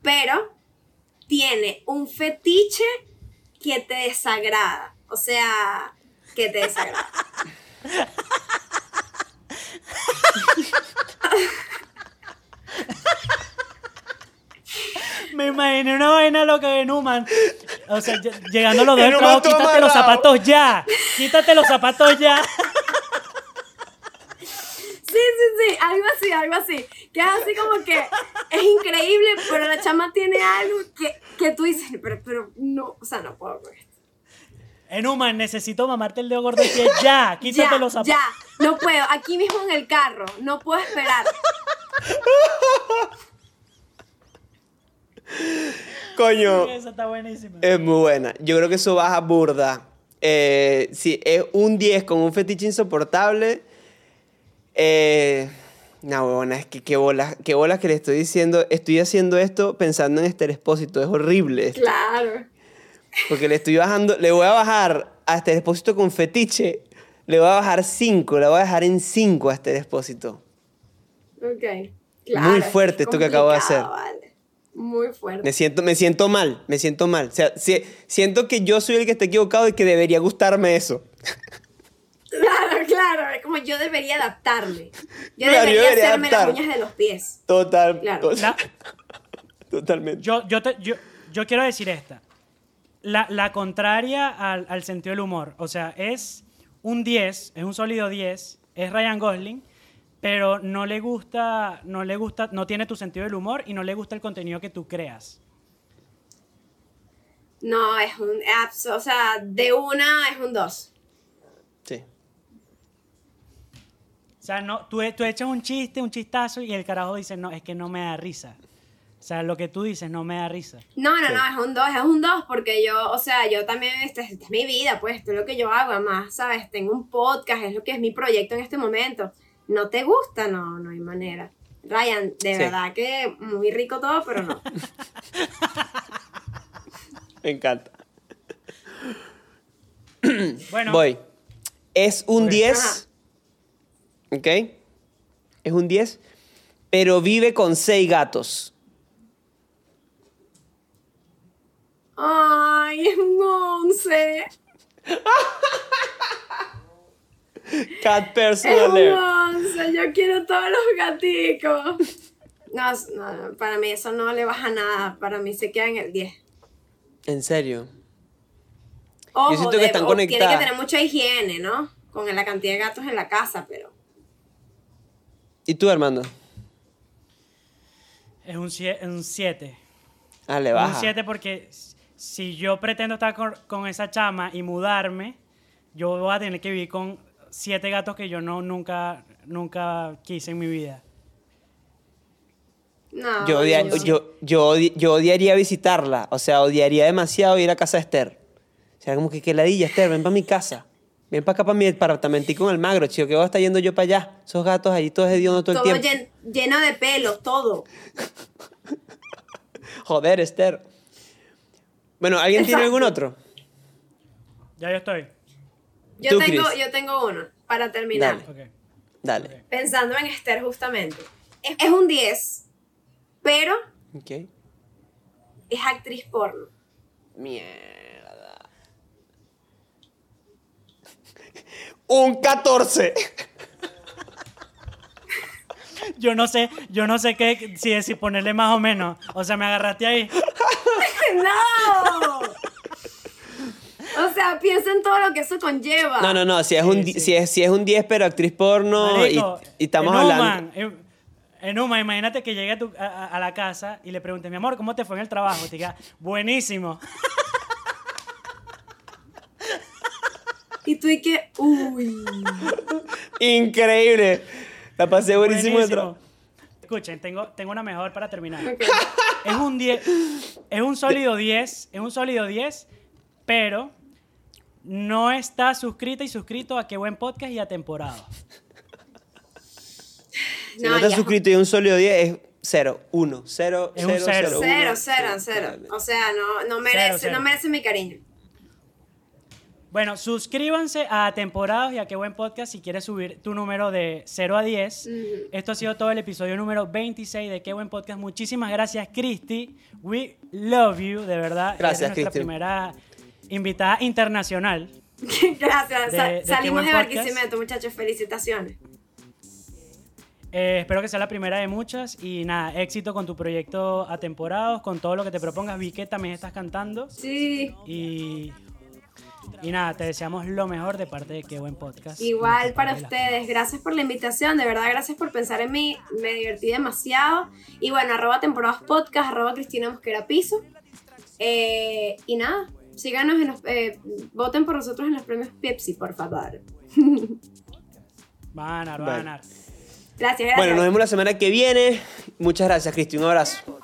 Pero tiene un fetiche que te desagrada. O sea, que te desagrada. Me imaginé una vaina loca de Numan. O sea, ll- llegando los dos quítate los zapatos ya. Quítate los zapatos ya. Sí, sí, sí, algo así, algo así. Que es así como que es increíble, pero la chama tiene algo que, que tú dices, pero, pero no, o sea, no puedo con esto. Enuman, necesito mamarte el dedo gordo pie ya. Quítate Ya, los zapatos. ya, no puedo, aquí mismo en el carro, no puedo esperar. Coño, Esa está buenísima. es muy buena. Yo creo que eso baja burda. Eh, sí, es un 10 con un fetiche insoportable. Eh, no, huevona, es que qué bolas, qué bolas que le estoy diciendo. Estoy haciendo esto pensando en Esther Expósito. Es horrible. Claro. Porque le estoy bajando, le voy a bajar a este depósito con fetiche, le voy a bajar 5, le voy a dejar en 5 a este depósito. Ok. Claro, Muy fuerte es esto que acabo de hacer. vale. Muy fuerte. Me siento, me siento mal, me siento mal. O sea, si- siento que yo soy el que está equivocado y que debería gustarme eso. Claro, claro. Es como yo debería adaptarme. Yo Claro, yo debería, debería hacerme adaptar. las uñas de los pies. Total, Claro. total- La- totalmente. yo, yo, te- yo, yo quiero decir esta. La, la contraria al, al sentido del humor. O sea, es un 10, es un sólido 10, es Ryan Gosling, pero no le gusta, no le gusta, no tiene tu sentido del humor y no le gusta el contenido que tú creas. No, es un abs, o sea, de una es un dos. Sí. O sea, no, tú, tú echas un chiste, un chistazo y el carajo dice, no, es que no me da risa. O sea, lo que tú dices no me da risa. No, no, Sí. no, es un dos, es un dos, porque yo, o sea, yo también, esta, esta es mi vida, pues, esto es lo que yo hago, además, ¿sabes? Tengo un podcast, es lo que es mi proyecto en este momento. ¿No te gusta? No, no hay manera. Ryan, de Sí. verdad que muy rico todo, pero no. Me encanta. Bueno, Voy. Es un Ok. 10. ¿Ok? Es un 10. Pero vive con 6 gatos. Ay, es un once. Cat person Es un alert. Yo quiero todos los gaticos. No, no, no, para mí eso no le baja nada, para mí se queda en el 10. En serio. Ojo, siento que de- están o Tiene conectadas. que tener mucha higiene, ¿no? Con la cantidad de gatos en la casa, pero... ¿Y tú, Armando? es un 7. Ah, le Un baja. 7 porque si yo pretendo estar con, con esa chama y mudarme, yo voy a tener que vivir con siete gatos que yo no nunca, nunca quise en mi vida. No, Yo, odia- yo- yo, yo, odi- yo odiaría visitarla. O sea, odiaría demasiado ir a casa de Esther. O sea, como que qué ladilla, Esther, ven para mi casa. Ven para acá, para mi apartamentico en el magro, chico. Que voy a estar yendo yo para allá. Esos gatos allí todos hediondos todo el todo tiempo. llen- lleno de pelos, todo. Joder, Esther. Bueno, ¿alguien tiene algún otro? Ya yo estoy. Yo Tú, tengo, Chris. yo tengo uno, para terminar. Dale. Pensando en Esther justamente. Es, es un 10, pero Ok. es actriz porno. Mierda. Un 14. Yo no sé, yo no sé qué, si, si ponerle más o menos. O sea, me agarraste ahí. ¡No! O sea, piensa en todo lo que eso conlleva. No, no, no. Si es, un, Sí, di- sí. Si es, si es un 10, pero actriz porno. y, Marico, y estamos en hablando. Uman, en- en imagínate que llegue a, tu- a- la casa y le pregunte, mi amor, ¿cómo te fue en el trabajo? Y te diga, buenísimo. Y tú y que, uy. Increíble. La pasé buenísimo. de Buenísimo. Escuchen, tengo, tengo una mejor para terminar. Es un 10, es un sólido 10, es un sólido 10, pero no está suscrita y suscrito a Qué Buen Podcast y a Temporada. Si no, te has ya- suscrito y un sólido 10 es 0, 1, 0, Es un 0, cero. 0, Cero, cero, cero. O sea, no, no, merece, cero. no merece mi cariño. Bueno, suscríbanse a Temporadas y a Qué Buen Podcast si quieres subir tu número de 0 a 10. Esto ha sido todo el episodio número 26 de Qué Buen Podcast. Muchísimas gracias, Cristi. We love you, de verdad. Gracias, Cristi. primera invitada internacional. Gracias. De- Sa- de salimos de. Barquisimeto, muchachos. Felicitaciones. Eh, espero que sea la primera de muchas y nada, éxito con tu proyecto a temporadas, con todo lo que te propongas. Vi que también estás cantando Sí. y, y nada, te deseamos lo mejor de parte de Qué Buen Podcast. Igual para ustedes, gracias por la invitación, de verdad gracias por pensar en mí, me divertí demasiado. Y bueno, arroba temporadas podcast, arroba Cristina Mosquera Piso. Eh, y nada, síganos, en los, eh, voten por nosotros en los premios Pepsi, por favor. Va a ganar, va a. Gracias, gracias. Bueno, nos vemos la semana que viene. Muchas gracias, Cristi. Un abrazo.